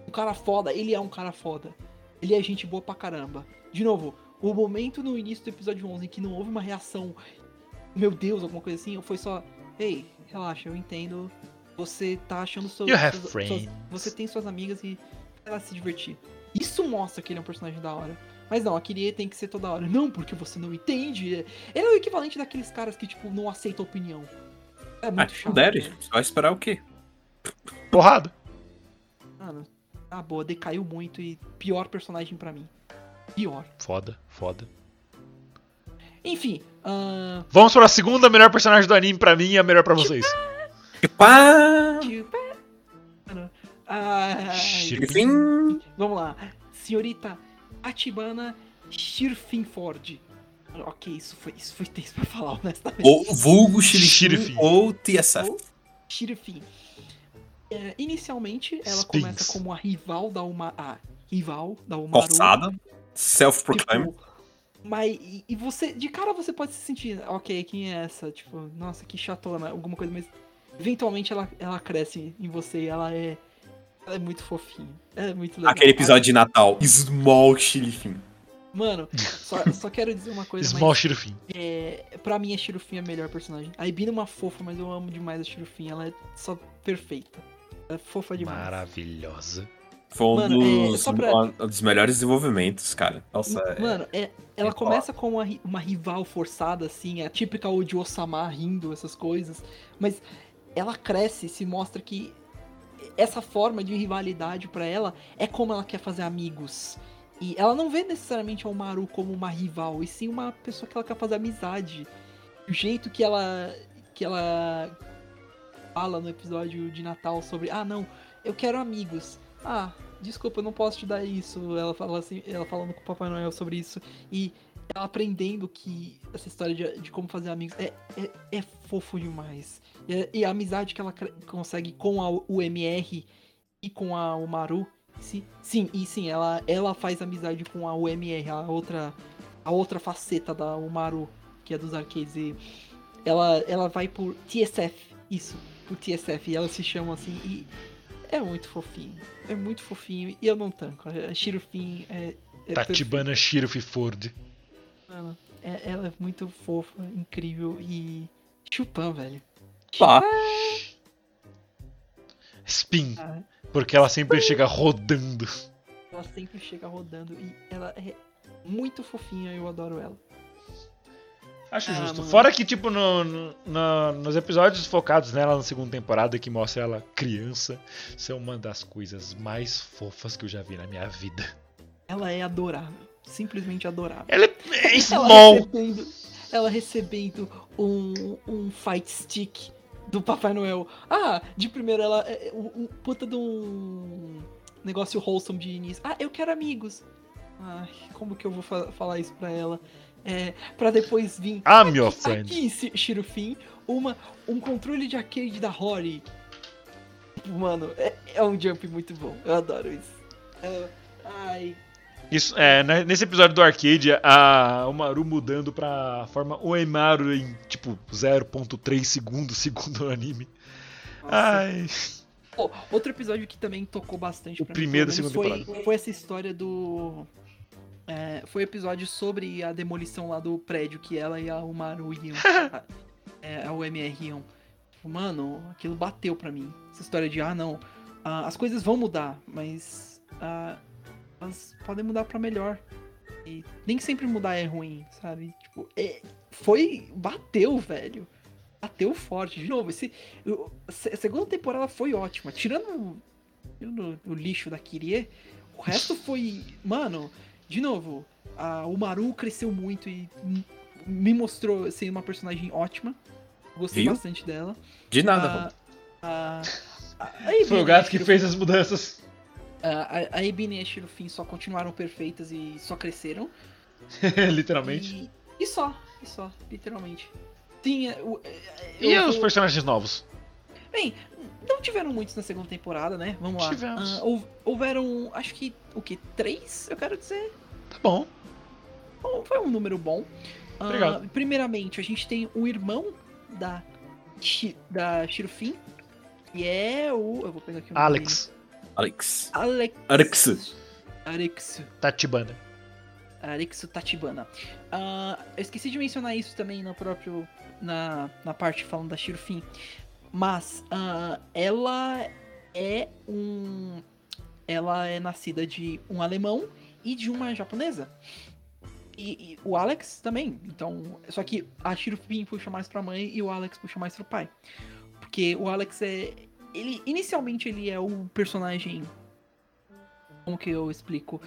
um cara foda, ele é um cara foda. Ele é gente boa pra caramba. De novo, o momento no início do episódio 11 em que não houve uma reação, meu Deus, alguma coisa assim, foi só, ei, relaxa, eu entendo, você tá achando seus, suas- você tem suas amigas e ela se divertir. Isso mostra que ele é um personagem da hora. Mas não, a Kirie tem que ser toda hora. Não, porque você não entende. Ele é o equivalente daqueles caras que, tipo, não aceitam opinião. É Ah, muito não chato. dere. né? Vai esperar o quê? Porrado. Mano, tá boa, decaiu muito e pior personagem pra mim. Pior. Foda, foda. Enfim, ahn, Vamos para a segunda melhor personagem do anime pra mim e a melhor pra vocês. Pá! tipo, ai, vamos lá. Senhorita Atibana Shirfinford. Ok, isso foi, isso foi tenso pra falar, honestamente. Ou vulgo Shirifin. ou TSF. Ou Shirifin. É, inicialmente, ela Sphinx. começa como a rival da Uma, a rival da Umaru. Forçada. Self-proclaimed. Tipo, mas e, e você, de cara você pode se sentir, ok, quem é essa? Tipo, nossa, que chatona, alguma coisa, mas eventualmente ela, ela cresce em você e ela é. Ela é muito fofinha. Ela é muito legal. Aquele episódio de Natal. Small Shirifin. Mano, só, só quero dizer uma coisa, Small mas Shirufin. é, pra mim a Shirufin é a melhor personagem. A Ibina é uma fofa, mas eu amo demais a Shirufin. Ela é só perfeita. Ela é fofa demais. Maravilhosa. Foi um, Mano, é, dos, só pra- um dos melhores desenvolvimentos, cara. Nossa, é- Mano, é, ela é começa como uma, uma rival forçada, assim, a típica Oji Osama rindo, essas coisas. Mas ela cresce e se mostra que essa forma de rivalidade pra ela é como ela quer fazer amigos. E ela não vê necessariamente a Maru como uma rival, e sim uma pessoa que ela quer fazer amizade. O jeito que ela que ela fala no episódio de Natal sobre, ah, não, eu quero amigos. Ah, desculpa, eu não posso te dar isso. Ela fala assim, ela falando com o Papai Noel sobre isso e ela aprendendo que essa história de, de como fazer amigos é, é, é fofo demais. E, a- amizade que ela consegue com a UMR e com a Umaru. Sim, sim, e sim, ela, ela faz amizade com a UMR, a outra, a outra faceta da Umaru, que é dos arcades. E ela, ela vai por TSF, isso, por TSF, e elas se chamam assim, e é muito fofinho. É muito fofinho, e eu não tanco. A Shirufin é. é Tatibana Shirufi Ford. Mano, é- ela é muito fofa, incrível e. Chupan, velho. Pá. Spin. Ah, Porque ela sempre chega rodando. ela sempre chega rodando e ela é muito fofinha, eu adoro ela. Acho Ah, justo. mano. Fora que, tipo, no, no- no- nos episódios focados nela na segunda temporada, que mostra ela criança, são uma das coisas mais fofas que eu já vi na minha vida. Ela é adorável. Simplesmente adorável. Ela é Ela small. recebendo, ela recebendo um, um fight stick do Papai Noel. Ah, de primeiro ela é um, um puta de um negócio wholesome de início. Ah, eu quero amigos. Ai, como que eu vou fa- falar isso pra ela? É, pra depois vir. I'm your friend. Aqui, Shi- Shirufin, uma, um controle de arcade da Rory. Mano, é, é um jump muito bom. Eu adoro isso. É, ai, Isso, é, né, nesse episódio do arcade, a, o Maru mudando pra forma Oemaru em, tipo, 0.3 segundos, segundo o anime. nossa. Ai, outro episódio que também tocou bastante O pra primeiro mim, foi, foi essa história do. é, foi o episódio sobre a demolição lá do prédio que ela e a Umaru iam. a, é, a UMR iam. Mano, aquilo bateu pra mim. Essa história de, ah, não, ah, as coisas vão mudar, mas ah, elas podem mudar pra melhor. E nem sempre mudar é ruim, sabe? Tipo, é- foi. Bateu, velho. Bateu forte. De novo, esse, o- a se- a segunda temporada foi ótima. Tirando, tirando o lixo da Kirie, o resto foi. Mano, de novo, a, o Maru cresceu muito e me mostrou ser uma personagem ótima. Gostei Viu? bastante dela. De nada, A, a, a, a foi o gato que fez as mudanças. A, a, a Ebina e a Shirofin só continuaram perfeitas e só cresceram. Literalmente. E, e só, e só, literalmente. Sim, é, o- é, E eu os vou- personagens novos? Bem, não tiveram muitos na segunda temporada, né? Vamos lá. Tivemos. Ah, houve- houveram, acho que, o que? Três, eu quero dizer. Tá bom. Bom, Foi um número bom. Ah, Obrigado. primeiramente, a gente tem o irmão da, da Shirofin, que é o. Eu vou pegar aqui o nome Alex, Alex. Alex. Alex. Alex. Tatibana. Tatibana. Ah, eu esqueci de mencionar isso também no próprio. Na, na parte falando da Shirofin. Mas ah, ela é um. Ela é nascida de um alemão e de uma japonesa. E, e o Alex também. Então. Só que a Shirofin puxa mais pra mãe e o Alex puxa mais pro pai. Porque o Alex é. Ele. Inicialmente ele é o personagem. Como que eu explico?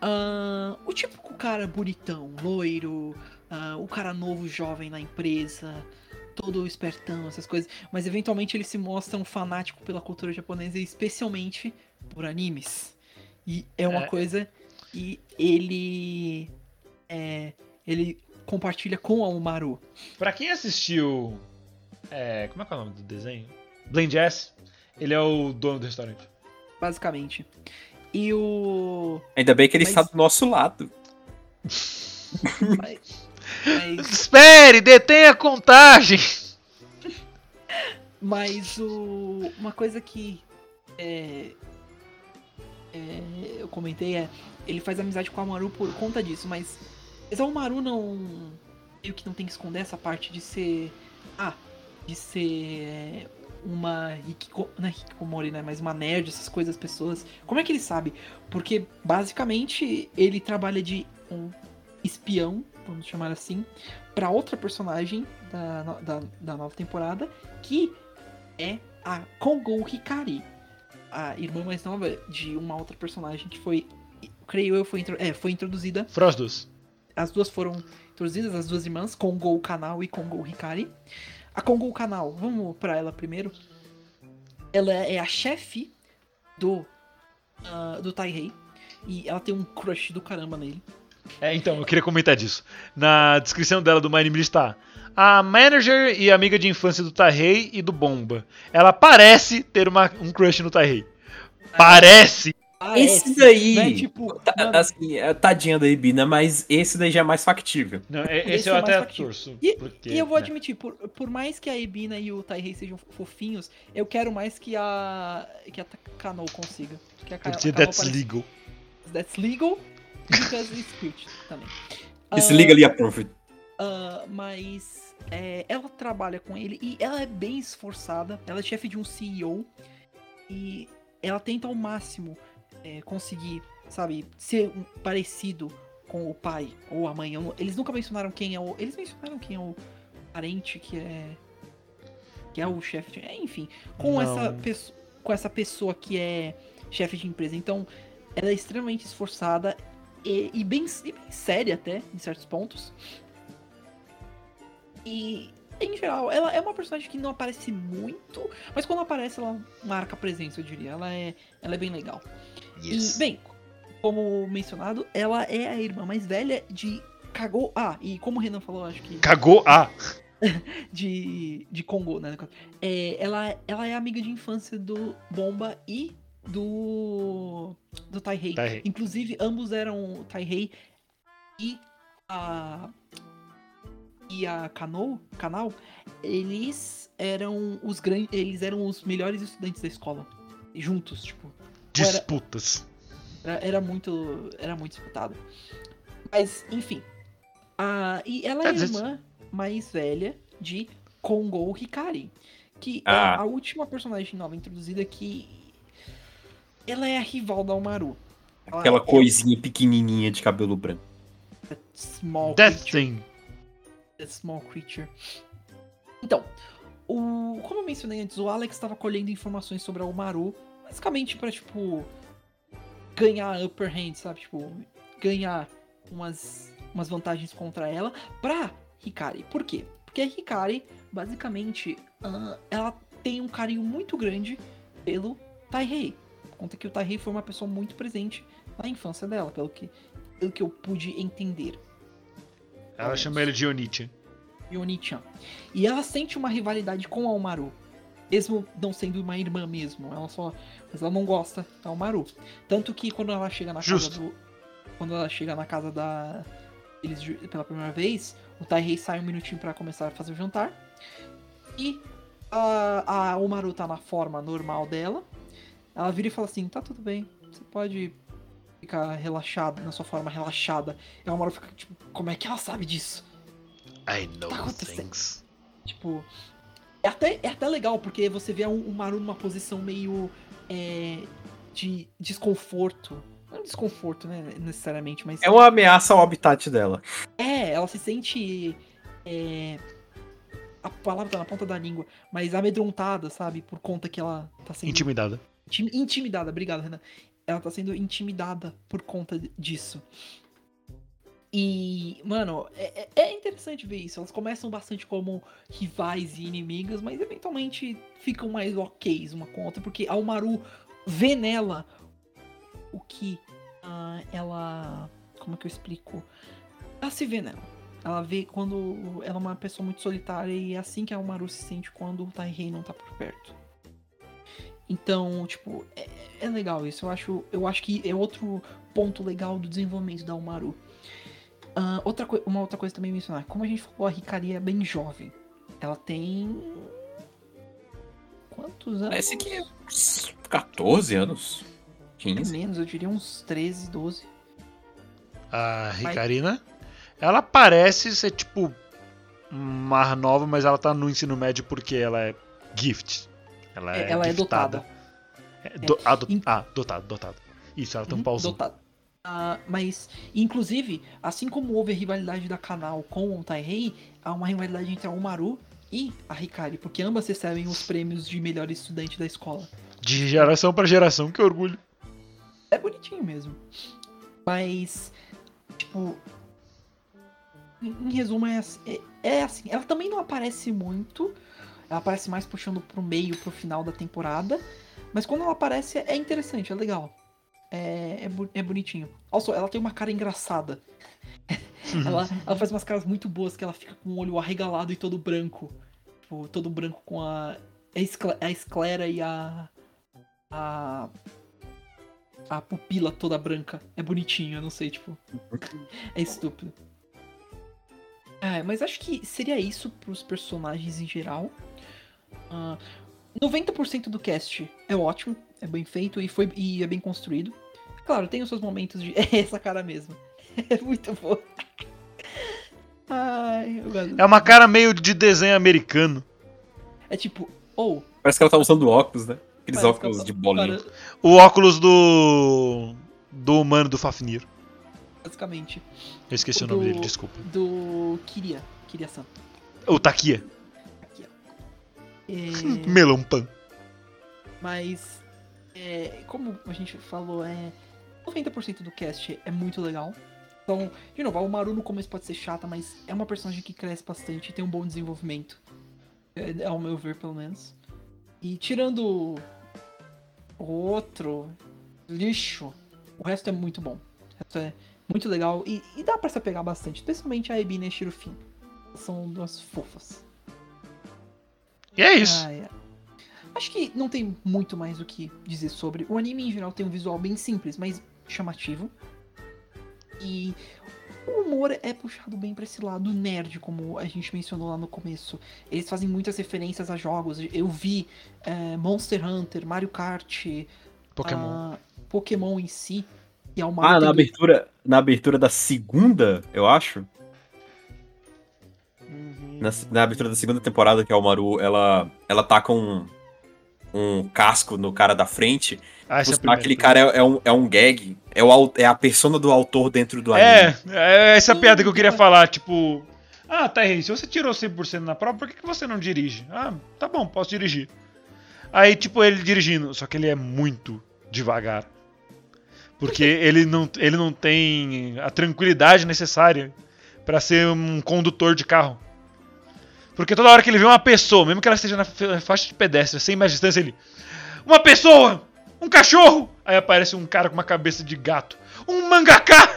Ah, o típico cara bonitão, loiro, ah, o cara novo, jovem na empresa, todo espertão, essas coisas. Mas eventualmente ele se mostra um fanático pela cultura japonesa, e especialmente por animes. E é uma É. coisa que ele. É, ele compartilha com a Umaru. Pra quem assistiu. É, como é que é o nome do desenho? Blind Jazz. Ele é o dono do restaurante. basicamente. E o. Ainda bem que ele Mas- está do nosso lado. Mas, mas, Espere, detenha a contagem! mas o. Uma coisa que. É, é, eu comentei é. Ele faz amizade com a Maru por conta disso, mas. Mas o Maru não. Meio que não tem que esconder essa parte de ser. Ah, de ser é, uma Hikiko, não é Hikikomori, né? Mas uma nerd, essas coisas, as pessoas. Como é que ele sabe? Porque basicamente ele trabalha de um espião, vamos chamar assim, para outra personagem da, da, da nova temporada, que é a Kongo Hikari, a irmã mais nova de uma outra personagem que foi, creio eu, foi, é, foi introduzida Frosdos. as duas foram introduzidas, as duas irmãs, Kongo Kanal e Kongo Hikari. A Kongo Kanal, vamos pra ela primeiro. Ela é a chefe do ah, do Taihei e ela tem um crush do caramba nele. É, então, eu queria comentar disso. Na descrição dela do Name está a manager e amiga de infância do Tahei e do Bomba. Ela parece ter uma, um crush no Tahei. Parece! Esse daí- Né? Tipo, Tá- mano, assim, é, tadinha da Ibina, mas esse daí já é mais factível. Não, é- Esse esse é eu o até mais factível. torço. E, porque, e eu vou né? admitir, por, por mais que a Ebina e o Taihei sejam fofinhos, eu quero mais que a que a Kano consiga. Que a Porque Kano that's parece- legal. That's legal. Because it's cute também. Esse Ah, liga ali approved. ah, mas é, ela trabalha com ele e ela é bem esforçada. Ela é chefe de um CEO e ela tenta ao máximo é, conseguir, sabe, ser um- parecido com o pai ou a mãe. Eu Eles nunca mencionaram quem é o. Eles mencionaram quem é o parente que é. Que é o chefe de. é, enfim, com Não. essa, pesso- com essa pessoa que é chefe de empresa. Então, ela é extremamente esforçada e, e bem, e bem séria até, em certos pontos. E, em geral, ela é uma personagem que não aparece muito, mas quando aparece, ela marca a presença, eu diria. Ela é, ela é bem legal. Yes. E, bem, como mencionado, ela é a irmã mais velha de Kago. Ah, e como o Renan falou, acho que. Cagou a. De, de Congo, né? É, ela, ela é amiga de infância do Bomba e do. do Taihei. Taihei. Inclusive, ambos eram Taihei e a. E a Kano, Kanal, eles eram os grandes. Eles eram os melhores estudantes da escola. Juntos, tipo. era- Disputas. Era, era muito. Era muito disputado. Mas, enfim. A, e ela é a dizer- irmã mais velha de Kongo Hikari. Que é Ah. a última personagem nova introduzida que. Ela é a rival da Umaru. Ela Aquela é coisinha pequenininha de cabelo branco. Small Death. Thing. Small Creature. Então, o, como eu mencionei antes, o Alex estava colhendo informações sobre a Umaru, basicamente pra, tipo, ganhar upper hand, sabe? Tipo, ganhar umas, umas vantagens contra ela pra Hikari. Por quê? Porque a Hikari, basicamente, ah, ela tem um carinho muito grande pelo Taihei. Conta que o Taihei foi uma pessoa muito presente na infância dela, pelo que, pelo que eu pude entender. Ela chama ele de Onichi. Yoni-chan. E ela sente uma rivalidade com a Umaru. Mesmo não sendo uma irmã mesmo. Ela só. Mas ela não gosta da Umaru. Tanto que quando ela chega na Justo. casa do. Quando ela chega na casa da. Eles pela primeira vez, o Taihei sai um minutinho pra começar a fazer o jantar. E a, a Umaru tá na forma normal dela. Ela vira e fala assim: tá tudo bem. Você pode ficar relaxada, na sua forma relaxada. E a Umaru fica tipo: como é que ela sabe disso? I know Tá acontecendo. things. Tipo. É até, é até legal, porque você vê o Maru numa posição meio. é, de desconforto. Não desconforto, né? Necessariamente, mas. É uma ameaça ao habitat dela. É, ela se sente. é, a palavra tá na ponta da língua, mas amedrontada, sabe? Por conta que ela tá sendo. Intimidada. Intim- Intimidada, obrigado, Renan. Ela tá sendo intimidada por conta disso. E, mano, é, é- é interessante ver isso. Elas começam bastante como rivais e inimigas, mas eventualmente ficam mais ok uma com a outra, porque a Umaru vê nela o que ah, ela. Como é que eu explico? Ela se vê nela. Ela vê quando ela é uma pessoa muito solitária e é assim que a Umaru se sente quando o Taihei não tá por perto. Então, tipo, é, é legal isso. Eu acho, eu acho que é outro ponto legal do desenvolvimento da Umaru. Ah, outra uma outra coisa também a mencionar. Como a gente falou, a Hikari é bem jovem. Ela tem. Quantos anos? Parece que é uns 14 anos. 15. Menos, eu diria uns 13, 12. A Ricarina, ela parece ser tipo mais nova, mas ela tá no ensino médio porque ela é gift. Ela é, É, ela é dotada. É, do- ah, do- In- ah, dotada, dotada. Isso, ela tem um Uhum, pauzinho. dotada. Ah, mas, inclusive, assim como houve a rivalidade da canal com o Taihei, há uma rivalidade entre a Umaru e a Hikari, porque ambas recebem os prêmios de melhor estudante da escola. De geração pra geração, que orgulho. É bonitinho mesmo. Mas, tipo. Em em resumo, é assim, é, é assim. Ela também não aparece muito. Ela aparece mais puxando pro meio, pro final da temporada. Mas quando ela aparece, é interessante, é legal. É, é, bu- é bonitinho. Also, ela tem uma cara engraçada. ela, ela faz umas caras muito boas que ela fica com o olho arregalado e todo branco. Tipo, todo branco com a. A escle- a esclera e a. A a pupila toda branca. É bonitinho, eu não sei, tipo. É estúpido. É, mas acho que seria isso pros personagens em geral. Ah, 90% do cast é ótimo, é bem feito e, foi, e é bem construído. Claro, tem os seus momentos de. É essa cara mesmo. É muito boa. Ai, eu gosto. É uma cara meio de desenho americano. É tipo, ou. Parece que ela tá usando óculos, né? Aqueles óculos ela- de bolinha. cara, O óculos do. do humano do Fafnir. basicamente. Eu esqueci o O nome do- dele, desculpa. Do Kiria. Kiria-san. O Takia. É... Melão Pan. Mas, é, como a gente falou, é 90% do cast é muito legal. Então, de novo, a Umaru no começo pode ser chata, mas é uma personagem que cresce bastante e tem um bom desenvolvimento. É, ao meu ver, pelo menos. E tirando o outro lixo, o resto é muito bom. O resto é muito legal e, e dá pra se apegar bastante, especialmente a Ebina e a Shirufin. São duas fofas. E é isso. Ah, é. Acho que não tem muito mais o que dizer sobre. O anime em geral tem um visual bem simples, mas chamativo. E o humor é puxado bem pra esse lado nerd, como a gente mencionou lá no começo. Eles fazem muitas referências a jogos. Eu vi é, Monster Hunter, Mario Kart, Pokémon. ah, Pokémon em si. E é uma Ah, na abertura, na abertura da segunda, eu acho. Na, na abertura da segunda temporada, que é o Maru, ela, ela tá com um, um casco no cara da frente. Ah, é aquele cara é, é um, é um gag. É, o, é a persona do autor dentro do anime. É, é essa piada que eu queria falar, tipo. Ah, tá aí, se você tirou 100% na prova, por que, que você não dirige? Ah, tá bom, posso dirigir. Aí, tipo, ele dirigindo, só que ele é muito devagar. Porque ele não, ele não tem a tranquilidade necessária pra ser um condutor de carro. Porque toda hora que ele vê uma pessoa, mesmo que ela esteja na fa- faixa de pedestre, sem mais distância, ele. Uma pessoa! Um cachorro! Aí aparece um cara com uma cabeça de gato. Um mangaká!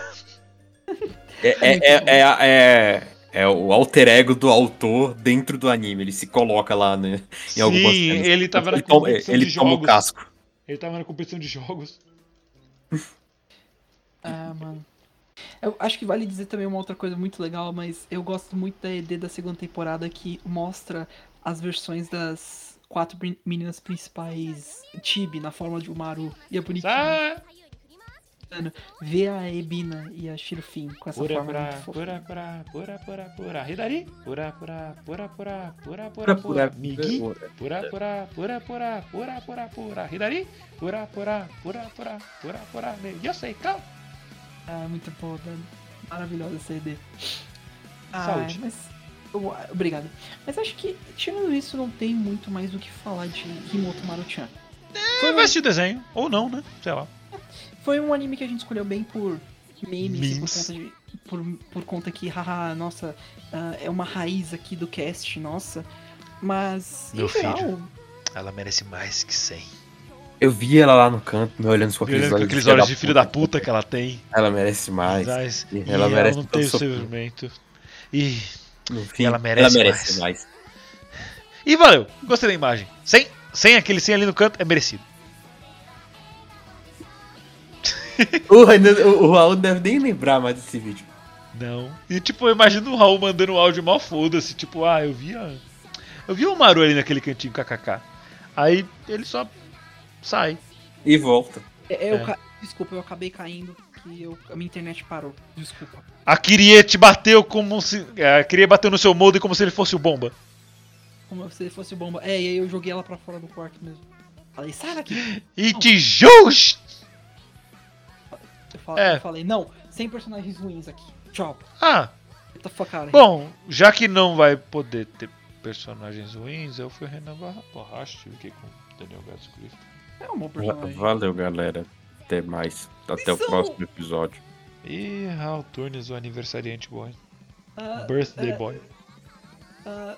É, é, é, é, é- é o alter ego do autor dentro do anime. Ele se coloca lá né, em algumas Sim, cenas. ele tava na ele toma, competição ele de toma o jogos. casco. Ele tava na competição de jogos. Ah, mano. Eu acho que vale dizer também uma outra coisa muito legal, mas eu gosto muito da ED da segunda temporada que mostra as versões das quatro meninas principais Tibi na forma de Umaru. E é bonitinho. Ah, Ver a Ebina e a Shirufin com essa pura, forma pura, muito fofa. pura, pura, pura, pura, pura. Hidari? Pura, pura, pura, pura, pura, pura, Pura, pura. pura, Migi? pura. Pura, pura, pura, pura, pura, pura, pura. Hidari? Pura, pura, pura, pura, pura, pura. Eu sei, calma. Ah, muito boa, velho. Maravilhosa essa. Ah, Saúde. mas. Obrigado. Mas acho que, tirando isso, não tem muito mais o que falar de Himoto Maruchan. É, vai assistir o desenho. Ou não, né? Sei lá. Foi um anime que a gente escolheu bem por memes, e por Memes. conta de. Por, por conta que, haha, nossa, ah, é uma raiz aqui do cast, nossa. Mas, Meu em geral, filho. Ela merece mais que 100. Eu vi ela lá no canto, me olhando com aqueles olhos, aqueles olhos de filho da puta que ela tem. Ela merece mais. Mas, E e ela ela, merece não todo tem o sofrimento. sofrimento. E, No fim, ela merece mais. e valeu. Gostei da imagem. Sem, sem aquele sem ali no canto, é merecido. O, o Raul deve nem lembrar mais desse vídeo. Não. E tipo, eu imagino o Raul mandando um áudio mal foda-se. Tipo, ah, eu vi a... Eu vi o Maru ali naquele cantinho kkk. Aí ele só sai. E volta. É, eu É. ca- Desculpa, eu acabei caindo, que eu... a minha internet parou. Desculpa. A Kirie te bateu como se. A Kirie bateu no seu molde como se ele fosse o bomba. Como se fosse bomba. É, e aí eu joguei ela pra fora do quarto mesmo. Falei, sai daqui. E te jus! Eu falei, É. eu falei, não, sem personagens ruins aqui. Tchau. Ah, bom, já que não vai poder ter personagens ruins, eu fui o Renan Barra Borracha, fiquei com o Daniel Gato Cliff. É um bom personagem. Valeu, galera. Até mais. Até o próximo episódio. E Raul Turnes, o aniversariante boy. Ah, Birthday é, boy. ah,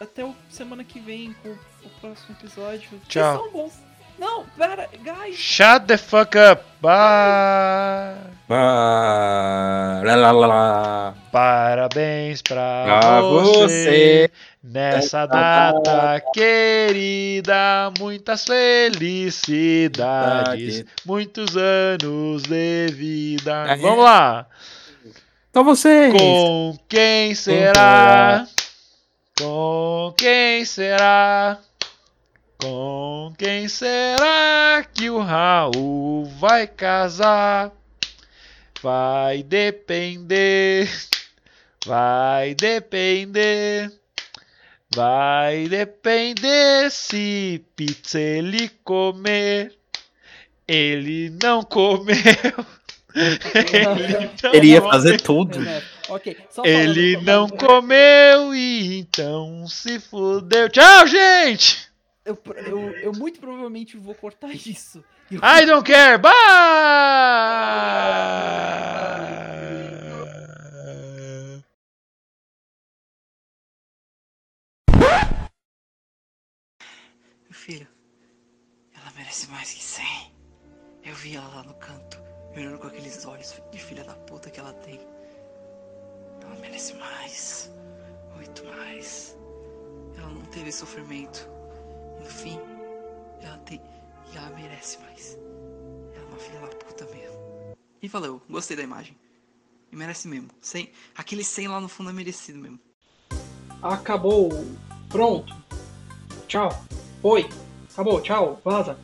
até o semana que vem com o próximo episódio. Vocês Tchau. Não, pera, guys. Shut the fuck up! Bye! Ah, lá, lá, lá, lá. Parabéns pra, Pra você, você. nessa data querida, muitas felicidades, muitos anos de vida. Aê. Vamos lá! Então vocês. Com quem será? Com quem será? Com quem será que o Raul vai casar? Vai depender, vai depender, vai depender se pizza ele comer. Ele não comeu. Ele, não Ele ia comeu. fazer tudo. Renato, Ok, só Ele não comeu e então se fudeu. Tchau, gente! Eu, eu, eu muito provavelmente vou cortar isso. Eu- I don't care. Bye! Meu filho, ela merece mais que 100. Eu vi ela lá no canto, me olhando com aqueles olhos de filha da puta que ela tem. Ela merece mais. Muito mais. Ela não teve sofrimento. E no fim, ela tem. E ela merece mais. Ela é uma filha da puta mesmo. E valeu, gostei da imagem. E merece mesmo. 100, aquele 100 lá no fundo é merecido mesmo. Acabou. Pronto. Tchau. Oi. Acabou. Tchau. Vaza.